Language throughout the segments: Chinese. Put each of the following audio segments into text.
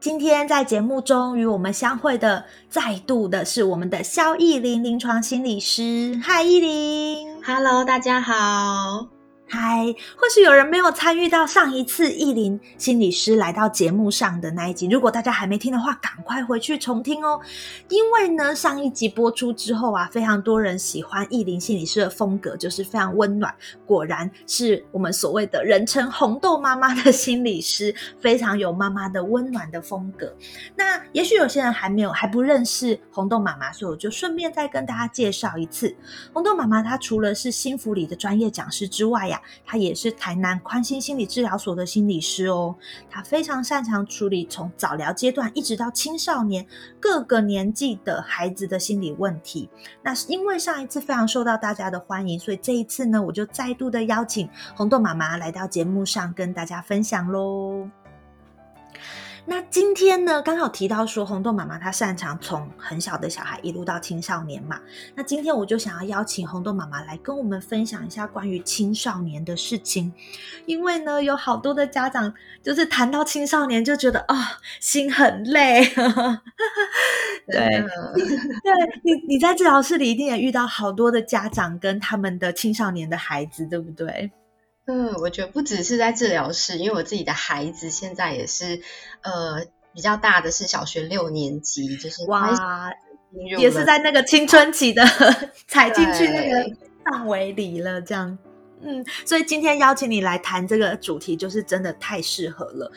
今天在节目中与我们相会的，再度的是我们的肖艺玲临床心理师。嗨，艺玲。Hello，大家好。嗨，或许有人没有参与到上一次艺林心理师来到节目上的那一集，如果大家还没听的话，赶快回去重听哦。因为呢，上一集播出之后啊，非常多人喜欢艺林心理师的风格，就是非常温暖，果然是我们所谓的人称红豆妈妈的心理师，非常有妈妈的温暖的风格。那也许有些人还没有还不认识红豆妈妈，所以我就顺便再跟大家介绍一次，红豆妈妈她除了是新福里的专业讲师之外呀。他也是台南宽心心理治疗所的心理师哦，他非常擅长处理从早疗阶段一直到青少年各个年纪的孩子的心理问题。那是因为上一次非常受到大家的欢迎，所以这一次呢，我就再度的邀请红豆妈妈来到节目上跟大家分享喽。那今天呢，刚好提到说红豆妈妈她擅长从很小的小孩一路到青少年嘛。那今天我就想要邀请红豆妈妈来跟我们分享一下关于青少年的事情，因为呢，有好多的家长就是谈到青少年就觉得啊、哦，心很累。对，对你你在治疗室里一定也遇到好多的家长跟他们的青少年的孩子，对不对？嗯，我觉得不只是在治疗室，因为我自己的孩子现在也是，呃，比较大的是小学六年级，就是哇，也是在那个青春期的 踩进去那个范围里了，这样。嗯，所以今天邀请你来谈这个主题，就是真的太适合了。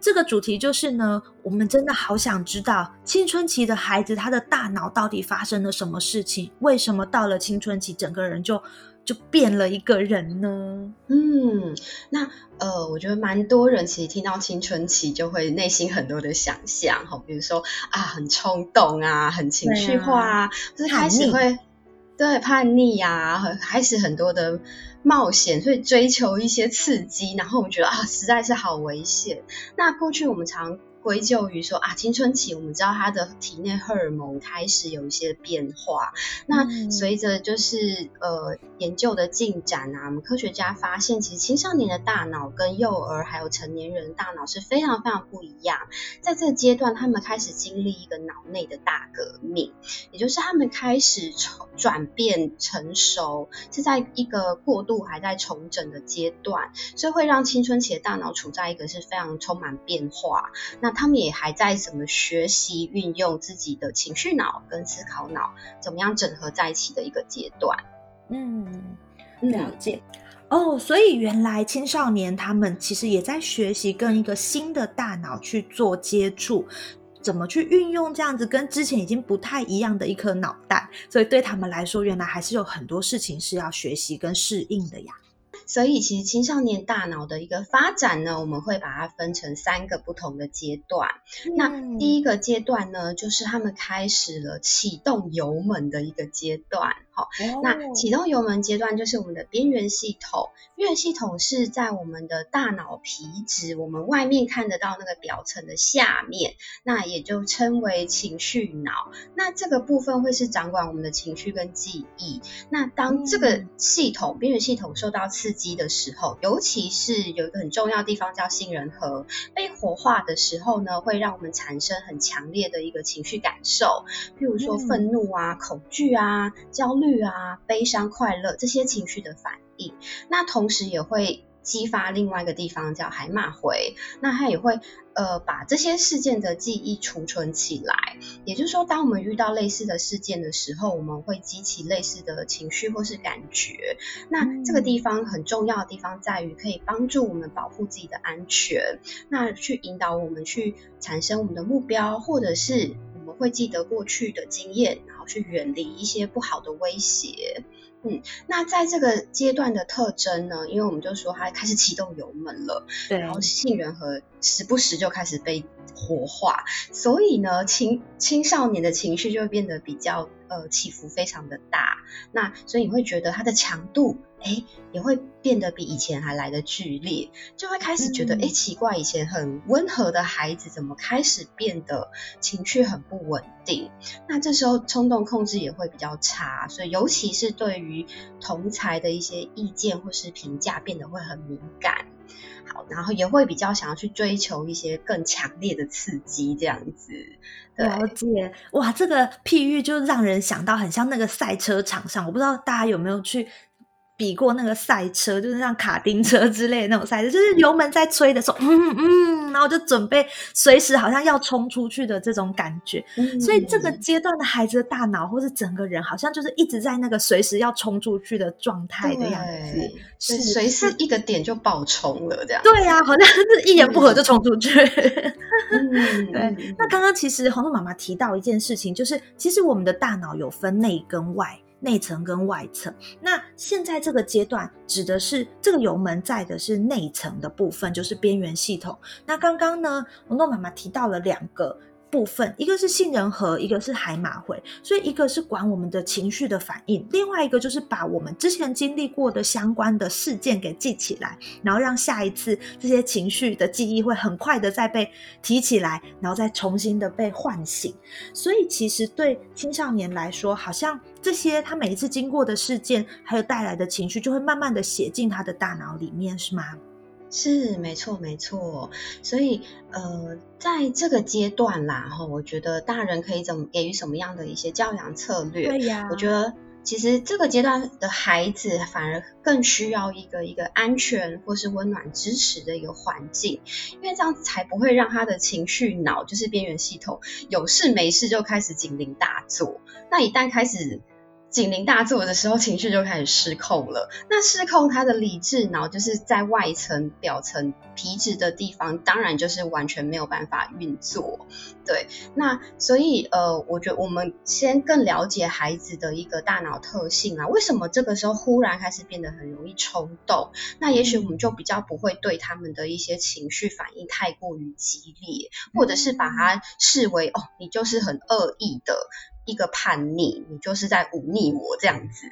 这个主题就是呢，我们真的好想知道青春期的孩子他的大脑到底发生了什么事情，为什么到了青春期整个人就就变了一个人呢？嗯，那呃，我觉得蛮多人其实听到青春期就会内心很多的想象哈，比如说啊，很冲动啊，很情绪化啊，就是开始会对叛逆呀、啊，开始很多的冒险，所以追求一些刺激，然后我们觉得啊，实在是好危险。那过去我们常归咎于说啊，青春期我们知道他的体内荷尔蒙开始有一些变化，那随着就是呃研究的进展啊，我们科学家发现，其实青少年的大脑跟幼儿还有成年人的大脑是非常非常不一样。在这个阶段，他们开始经历一个脑内的大革命，也就是他们开始转变成熟，是在一个过渡还在重整的阶段，所以会让青春期的大脑处在一个是非常充满变化。那他们也还在怎么学习运用自己的情绪脑跟思考脑，怎么样整合在一起的一个阶段。嗯，了解。哦，所以原来青少年他们其实也在学习跟一个新的大脑去做接触，怎么去运用这样子跟之前已经不太一样的一颗脑袋，所以对他们来说，原来还是有很多事情是要学习跟适应的呀。所以其实青少年大脑的一个发展呢，我们会把它分成三个不同的阶段。嗯、那第一个阶段呢，就是他们开始了启动油门的一个阶段。好、哦，那启动油门阶段就是我们的边缘系统。边缘系统是在我们的大脑皮质，我们外面看得到那个表层的下面，那也就称为情绪脑。那这个部分会是掌管我们的情绪跟记忆。那当这个系统、嗯、边缘系统受到刺激的时候，尤其是有一个很重要的地方叫杏仁核被活化的时候呢，会让我们产生很强烈的一个情绪感受，譬如说愤怒啊、嗯、恐惧啊、焦虑啊、悲伤、快乐这些情绪的反应。那同时也会激发另外一个地方叫海马回，那它也会呃把这些事件的记忆储存起来。也就是说，当我们遇到类似的事件的时候，我们会激起类似的情绪或是感觉。那这个地方很重要的地方在于，可以帮助我们保护自己的安全，那去引导我们去产生我们的目标，或者是我们会记得过去的经验，然后去远离一些不好的威胁。嗯，那在这个阶段的特征呢？因为我们就说它开始启动油门了，对，然后杏仁核时不时就开始被活化，所以呢，青青少年的情绪就会变得比较呃起伏非常的大。那所以你会觉得它的强度。哎，也会变得比以前还来的剧烈，就会开始觉得，哎，奇怪，以前很温和的孩子，怎么开始变得情绪很不稳定？那这时候冲动控制也会比较差，所以尤其是对于同才的一些意见或是评价，变得会很敏感。好，然后也会比较想要去追求一些更强烈的刺激，这样子。了解，哇，这个譬喻就让人想到很像那个赛车场上，我不知道大家有没有去。比过那个赛车，就是像卡丁车之类的那种赛车，就是油门在吹的时候，嗯嗯，然后就准备随时好像要冲出去的这种感觉。所以这个阶段的孩子的大脑或是整个人，好像就是一直在那个随时要冲出去的状态的样子，是随时一个点就爆冲了这样。对呀，好像是一言不合就冲出去。对。那刚刚其实红豆妈妈提到一件事情，就是其实我们的大脑有分内跟外。内层跟外层，那现在这个阶段指的是这个油门在的是内层的部分，就是边缘系统。那刚刚呢，红豆妈妈提到了两个。部分，一个是杏仁核，一个是海马回，所以一个是管我们的情绪的反应，另外一个就是把我们之前经历过的相关的事件给记起来，然后让下一次这些情绪的记忆会很快的再被提起来，然后再重新的被唤醒。所以其实对青少年来说，好像这些他每一次经过的事件，还有带来的情绪，就会慢慢的写进他的大脑里面，是吗？是没错没错，所以呃，在这个阶段啦，哈，我觉得大人可以怎么给予什么样的一些教养策略？对呀，我觉得其实这个阶段的孩子反而更需要一个一个安全或是温暖支持的一个环境，因为这样子才不会让他的情绪脑就是边缘系统有事没事就开始警铃大作。那一旦开始。警铃大作的时候，情绪就开始失控了。那失控，他的理智脑就是在外层、表层皮质的地方，当然就是完全没有办法运作。对，那所以呃，我觉得我们先更了解孩子的一个大脑特性啊，为什么这个时候忽然开始变得很容易冲动？那也许我们就比较不会对他们的一些情绪反应太过于激烈，或者是把它视为哦，你就是很恶意的。一个叛逆，你就是在忤逆我这样子。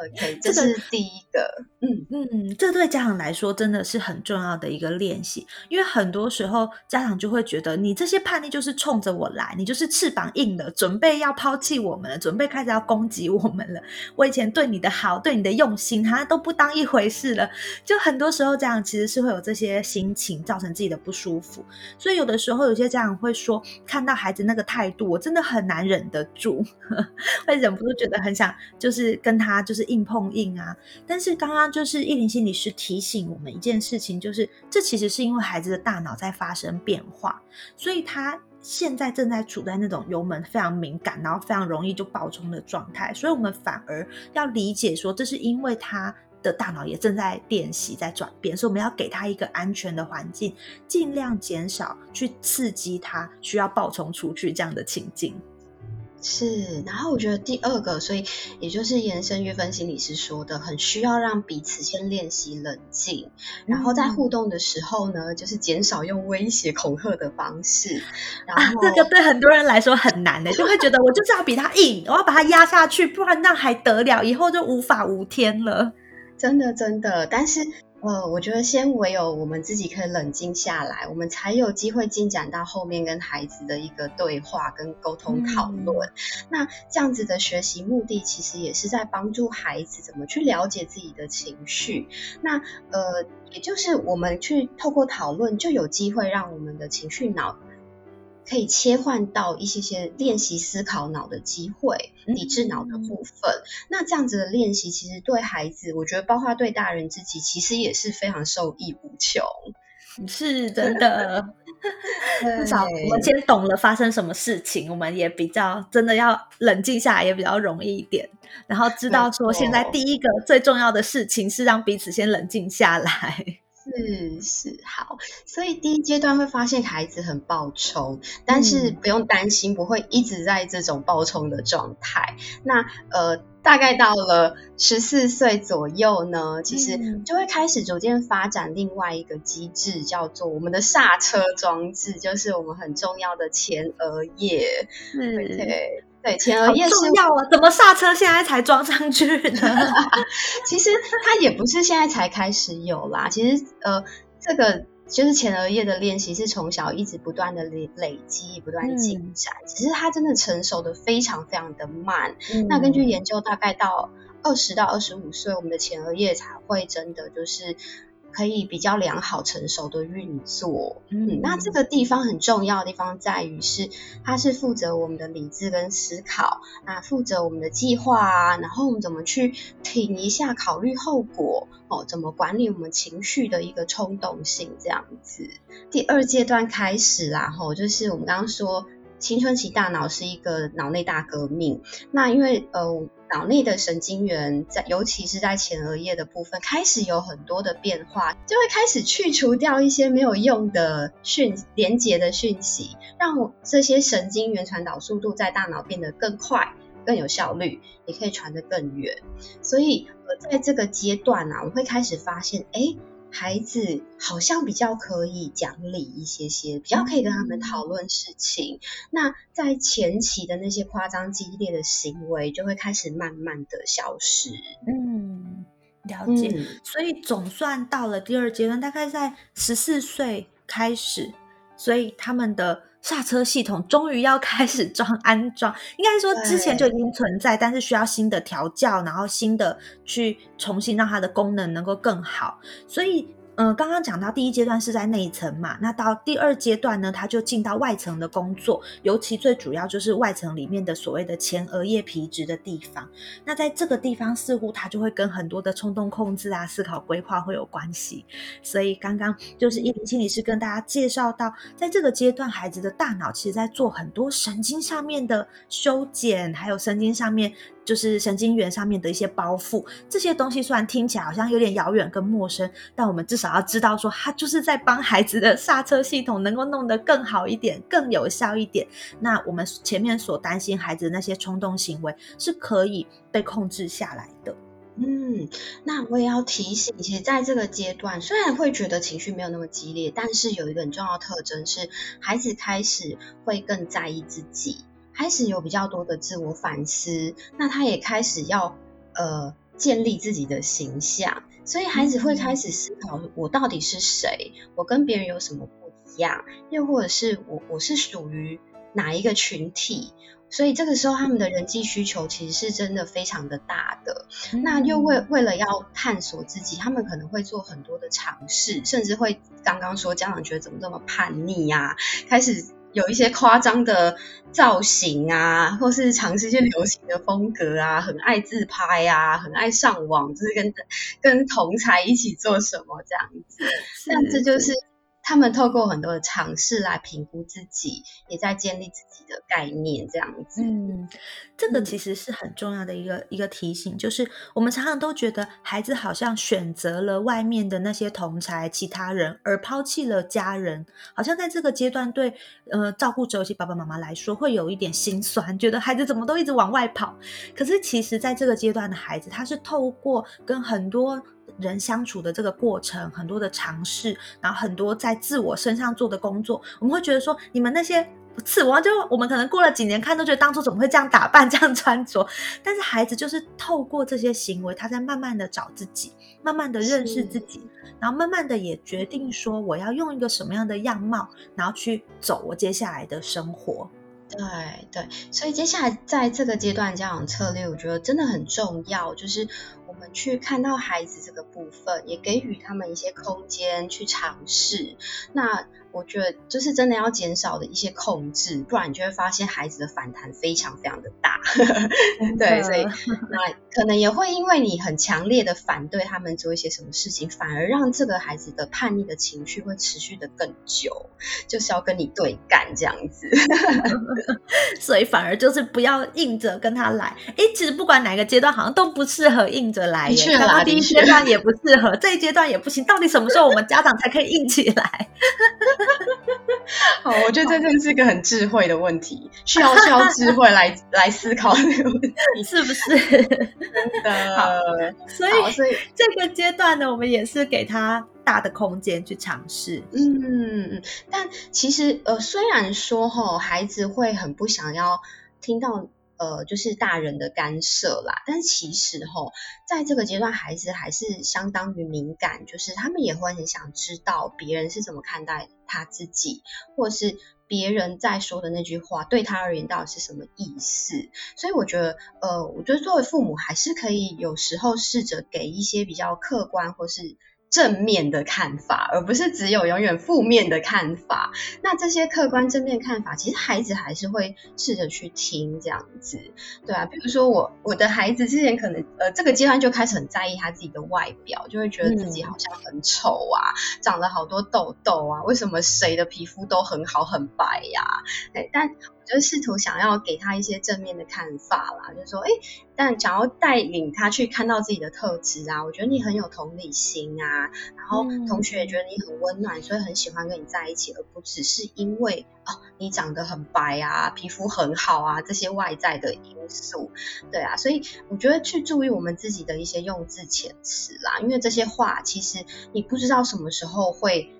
OK，这是第一个。嗯嗯，这对家长来说真的是很重要的一个练习，因为很多时候家长就会觉得你这些叛逆就是冲着我来，你就是翅膀硬了，准备要抛弃我们了，准备开始要攻击我们了。我以前对你的好，对你的用心，他都不当一回事了。就很多时候家长其实是会有这些心情，造成自己的不舒服。所以有的时候有些家长会说，看到孩子那个态度，我真的很难忍得住，会忍不住觉得很想就是跟他就是。硬碰硬啊！但是刚刚就是意林心理师提醒我们一件事情，就是这其实是因为孩子的大脑在发生变化，所以他现在正在处在那种油门非常敏感，然后非常容易就爆冲的状态。所以我们反而要理解说，这是因为他的大脑也正在练习在转变，所以我们要给他一个安全的环境，尽量减少去刺激他需要爆冲出去这样的情境。是，然后我觉得第二个，所以也就是延伸约分心理师说的，很需要让彼此先练习冷静，然后在互动的时候呢，就是减少用威胁恐吓的方式。啊，这个对很多人来说很难的，就会觉得我就是要比他硬，我要把他压下去，不然那还得了，以后就无法无天了。真的，真的，但是。呃，我觉得先唯有我们自己可以冷静下来，我们才有机会进展到后面跟孩子的一个对话跟沟通讨论。那这样子的学习目的，其实也是在帮助孩子怎么去了解自己的情绪。那呃，也就是我们去透过讨论，就有机会让我们的情绪脑。可以切换到一些些练习思考脑的机会，理智脑的部分。那这样子的练习，其实对孩子，我觉得包括对大人自己，其实也是非常受益无穷。是真的，至少我们先懂了发生什么事情，我们也比较真的要冷静下来，也比较容易一点。然后知道说，现在第一个最重要的事情是让彼此先冷静下来。是是好，所以第一阶段会发现孩子很暴冲，但是不用担心，不会一直在这种暴冲的状态。那呃。大概到了十四岁左右呢，其实就会开始逐渐发展另外一个机制，叫做我们的刹车装置，就是我们很重要的前额叶。对对，前额叶重要啊！怎么刹车现在才装上去呢？其实它也不是现在才开始有啦，其实呃，这个。就是前额叶的练习是从小一直不断的累累积，不断进展，只是它真的成熟的非常非常的慢。那根据研究，大概到二十到二十五岁，我们的前额叶才会真的就是。可以比较良好成熟的运作，嗯，那这个地方很重要的地方在于是，它是负责我们的理智跟思考，那负责我们的计划啊，然后我们怎么去停一下，考虑后果，哦，怎么管理我们情绪的一个冲动性这样子。第二阶段开始啦，吼，就是我们刚刚说。青春期大脑是一个脑内大革命，那因为呃脑内的神经元在，尤其是在前额叶的部分开始有很多的变化，就会开始去除掉一些没有用的讯连接的讯息，让这些神经元传导速度在大脑变得更快、更有效率，也可以传得更远。所以在这个阶段呢，我会开始发现，哎。孩子好像比较可以讲理一些些，比较可以跟他们讨论事情。那在前期的那些夸张激烈的行为，就会开始慢慢的消失。嗯，了解。所以总算到了第二阶段，大概在十四岁开始，所以他们的。刹车系统终于要开始装 安装，应该说之前就已经存在，但是需要新的调教，然后新的去重新让它的功能能够更好，所以。嗯，刚刚讲到第一阶段是在内层嘛，那到第二阶段呢，它就进到外层的工作，尤其最主要就是外层里面的所谓的前额叶皮质的地方。那在这个地方，似乎它就会跟很多的冲动控制啊、思考规划会有关系。所以刚刚就是叶林心理师跟大家介绍到，在这个阶段，孩子的大脑其实在做很多神经上面的修剪，还有神经上面。就是神经元上面的一些包覆，这些东西虽然听起来好像有点遥远跟陌生，但我们至少要知道说，他就是在帮孩子的刹车系统能够弄得更好一点、更有效一点。那我们前面所担心孩子的那些冲动行为是可以被控制下来的。嗯，那我也要提醒，其实在这个阶段，虽然会觉得情绪没有那么激烈，但是有一个很重要的特征是，孩子开始会更在意自己。开始有比较多的自我反思，那他也开始要呃建立自己的形象，所以孩子会开始思考我到底是谁，我跟别人有什么不一样，又或者是我我是属于哪一个群体，所以这个时候他们的人际需求其实是真的非常的大的。那又为为了要探索自己，他们可能会做很多的尝试，甚至会刚刚说家长觉得怎么这么叛逆呀，开始。有一些夸张的造型啊，或是尝试一些流行的风格啊，很爱自拍啊，很爱上网，就是跟跟同才一起做什么这样子。但这就是他们透过很多的尝试来评估自己，也在建立自己的概念这样子。嗯，这个其实是很重要的一个一个提醒，就是我们常常都觉得孩子好像选择了外面的那些同才、其他人，而抛弃了家人，好像在这个阶段对。呃，照顾者尤其爸爸妈妈来说，会有一点心酸，觉得孩子怎么都一直往外跑。可是其实，在这个阶段的孩子，他是透过跟很多人相处的这个过程，很多的尝试，然后很多在自我身上做的工作，我们会觉得说，你们那些。刺我就我们可能过了几年看都觉得当初怎么会这样打扮 这样穿着，但是孩子就是透过这些行为，他在慢慢的找自己，慢慢的认识自己，然后慢慢的也决定说我要用一个什么样的样貌，然后去走我接下来的生活。对对，所以接下来在这个阶段家长策略，我觉得真的很重要，就是我们去看到孩子这个部分，也给予他们一些空间去尝试。那我觉得就是真的要减少的一些控制，不然你就会发现孩子的反弹非常非常的大。对，所以那可能也会因为你很强烈的反对他们做一些什么事情，反而让这个孩子的叛逆的情绪会持续的更久，就是要跟你对干这样子。所以反而就是不要硬着跟他来。哎，其实不管哪个阶段，好像都不适合硬着来。确啦，第一阶段也不适合，这一阶段也不行。到底什么时候我们家长才可以硬起来？好，我觉得这真是一个很智慧的问题，需要需要智慧来来思考这个问题，是不是？真的。好，所以所以 这个阶段呢，我们也是给他大的空间去尝试。嗯嗯。但其实呃，虽然说哈，孩子会很不想要听到。呃，就是大人的干涉啦，但其实吼，在这个阶段，孩子还是相当于敏感，就是他们也会很想知道别人是怎么看待他自己，或是别人在说的那句话对他而言到底是什么意思。所以我觉得，呃，我觉得作为父母还是可以有时候试着给一些比较客观或是。正面的看法，而不是只有永远负面的看法。那这些客观正面看法，其实孩子还是会试着去听这样子，对啊。比如说我我的孩子之前可能呃这个阶段就开始很在意他自己的外表，就会觉得自己好像很丑啊，长了好多痘痘啊，为什么谁的皮肤都很好很白呀？哎，但。就试图想要给他一些正面的看法啦，就是说，哎，但想要带领他去看到自己的特质啊，我觉得你很有同理心啊，然后同学也觉得你很温暖，所以很喜欢跟你在一起，而不只是因为哦你长得很白啊，皮肤很好啊这些外在的因素，对啊，所以我觉得去注意我们自己的一些用字遣词啦，因为这些话其实你不知道什么时候会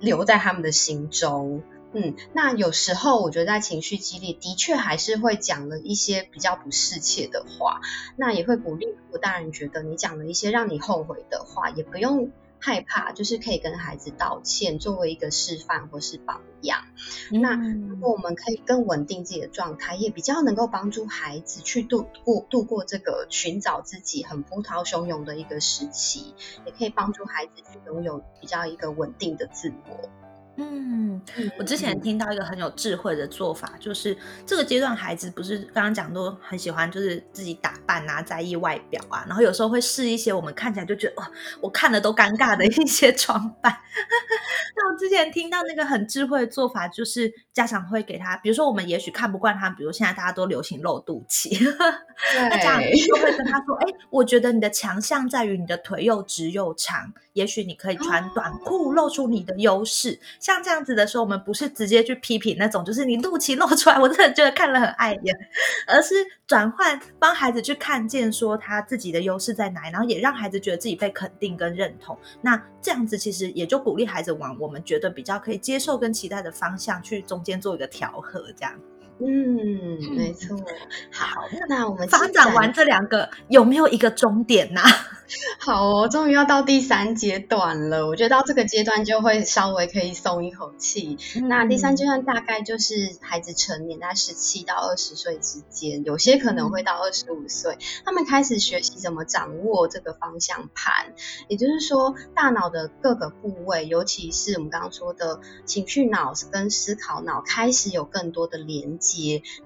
留在他们的心中。嗯，那有时候我觉得在情绪激励，的确还是会讲了一些比较不适切的话。那也会鼓励，如果大人觉得你讲了一些让你后悔的话，也不用害怕，就是可以跟孩子道歉，作为一个示范或是榜样。那如果我们可以更稳定自己的状态，也比较能够帮助孩子去度过度过这个寻找自己很波涛汹涌的一个时期，也可以帮助孩子去拥有比较一个稳定的自我。嗯，我之前听到一个很有智慧的做法，就是这个阶段孩子不是刚刚讲都很喜欢，就是自己打扮啊，在意外表啊，然后有时候会试一些我们看起来就觉得哇，我看了都尴尬的一些装扮。那我之前听到那个很智慧的做法，就是家长会给他，比如说我们也许看不惯他，比如现在大家都流行露肚脐，那家长就会跟他说，哎，我觉得你的强项在于你的腿又直又长，也许你可以穿短裤露出你的优势。像这样子的时候，我们不是直接去批评那种，就是你肚脐露出来，我真的觉得看了很碍眼，而是转换帮孩子去看见，说他自己的优势在哪里，然后也让孩子觉得自己被肯定跟认同。那这样子其实也就鼓励孩子往我们觉得比较可以接受跟期待的方向去中间做一个调和，这样。嗯，没错。好，那我们发展完这两个，有没有一个终点呢？好哦，终于要到第三阶段了。我觉得到这个阶段就会稍微可以松一口气。那第三阶段大概就是孩子成年，在十七到二十岁之间，有些可能会到二十五岁，他们开始学习怎么掌握这个方向盘。也就是说，大脑的各个部位，尤其是我们刚刚说的情绪脑跟思考脑，开始有更多的连。接，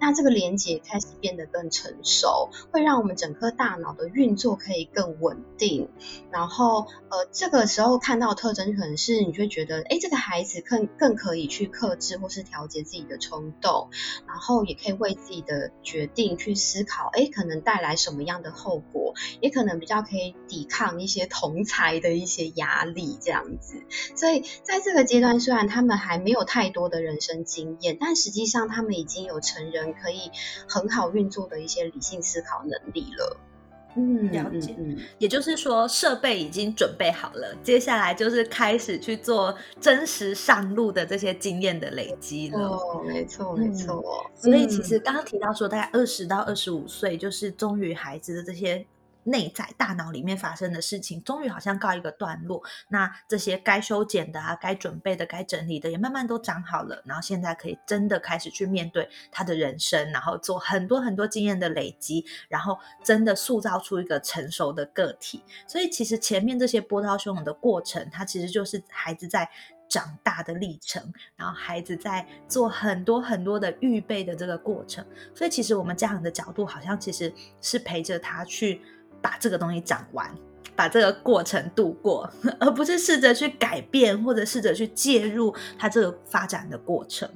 那这个连接开始变得更成熟，会让我们整颗大脑的运作可以更稳定。然后，呃，这个时候看到特征可能是你会觉得，哎，这个孩子更更可以去克制或是调节自己的冲动，然后也可以为自己的决定去思考，哎，可能带来什么样的后果，也可能比较可以抵抗一些同才的一些压力这样子。所以在这个阶段，虽然他们还没有太多的人生经验，但实际上他们已经。有成人可以很好运作的一些理性思考能力了。嗯，了解。嗯，也就是说，设备已经准备好了，接下来就是开始去做真实上路的这些经验的累积了。哦，没错，没错。所以其实刚刚提到说，大概二十到二十五岁，就是终于孩子的这些。内在大脑里面发生的事情，终于好像告一个段落。那这些该修剪的啊，该准备的，该整理的，也慢慢都长好了。然后现在可以真的开始去面对他的人生，然后做很多很多经验的累积，然后真的塑造出一个成熟的个体。所以其实前面这些波涛汹涌的过程，它其实就是孩子在。长大的历程，然后孩子在做很多很多的预备的这个过程。所以其实我们家长的角度，好像其实是陪着他去把这个东西讲完，把这个过程度过，而不是试着去改变或者试着去介入他这个发展的过程。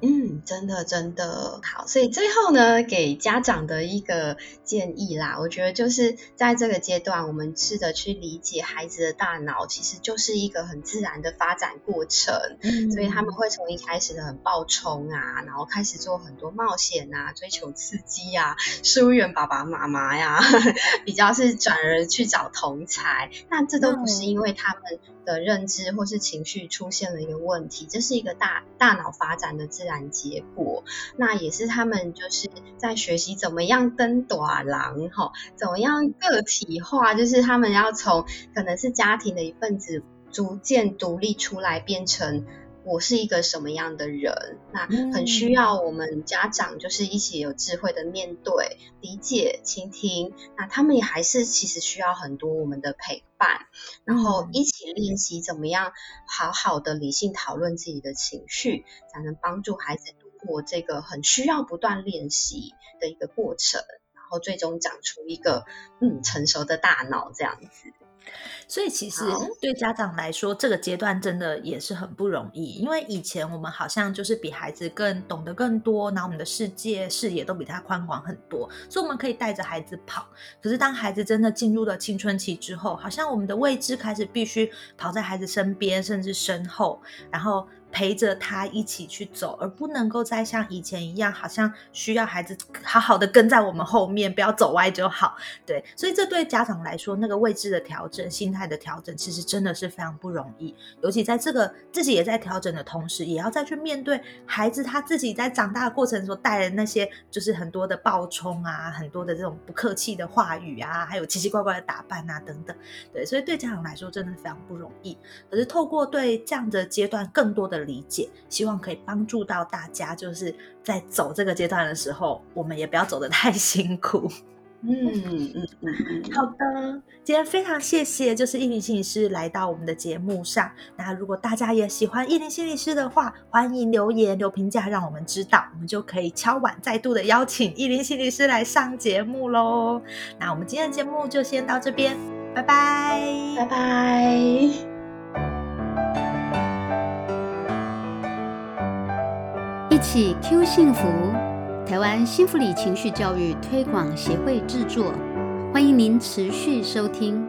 嗯，真的真的好，所以最后呢，给家长的一个建议啦，我觉得就是在这个阶段，我们试着去理解孩子的大脑，其实就是一个很自然的发展过程。嗯，所以他们会从一开始的很暴冲啊，然后开始做很多冒险啊，追求刺激啊，疏远爸爸妈妈呀，比较是转而去找同才。那这都不是因为他们的认知或是情绪出现了一个问题，这是一个大大脑发展的自自然。结果，那也是他们就是在学习怎么样登短廊哈，怎么样个体化，就是他们要从可能是家庭的一份子，逐渐独立出来，变成我是一个什么样的人。那很需要我们家长就是一起有智慧的面对、理解、倾听。那他们也还是其实需要很多我们的陪伴，然后一起练习怎么样好好的理性讨论自己的情绪，才能帮助孩子度过这个很需要不断练习的一个过程，然后最终长出一个嗯成熟的大脑这样子。所以其实对家长来说，这个阶段真的也是很不容易，因为以前我们好像就是比孩子更懂得更多，然后我们的世界视野都比他宽广很多，所以我们可以带着孩子跑。可是当孩子真的进入了青春期之后，好像我们的位置开始必须跑在孩子身边，甚至身后，然后。陪着他一起去走，而不能够再像以前一样，好像需要孩子好好的跟在我们后面，不要走歪就好。对，所以这对家长来说，那个位置的调整、心态的调整，其实真的是非常不容易。尤其在这个自己也在调整的同时，也要再去面对孩子他自己在长大的过程所带的那些，就是很多的暴冲啊，很多的这种不客气的话语啊，还有奇奇怪怪的打扮啊等等。对，所以对家长来说，真的非常不容易。可是透过对这样的阶段更多的理解，希望可以帮助到大家，就是在走这个阶段的时候，我们也不要走得太 辛苦。嗯嗯嗯嗯，好的，今天非常谢谢，就是意林心理师来到我们的节目上。那如果大家也喜欢意林心理师的话，欢迎留言留评价，让我们知道，我们就可以敲碗再度的邀请意林心理师来上节目喽。那我们今天的节目就先到这边，拜拜，拜拜。起 Q 幸福，台湾幸福里情绪教育推广协会制作，欢迎您持续收听。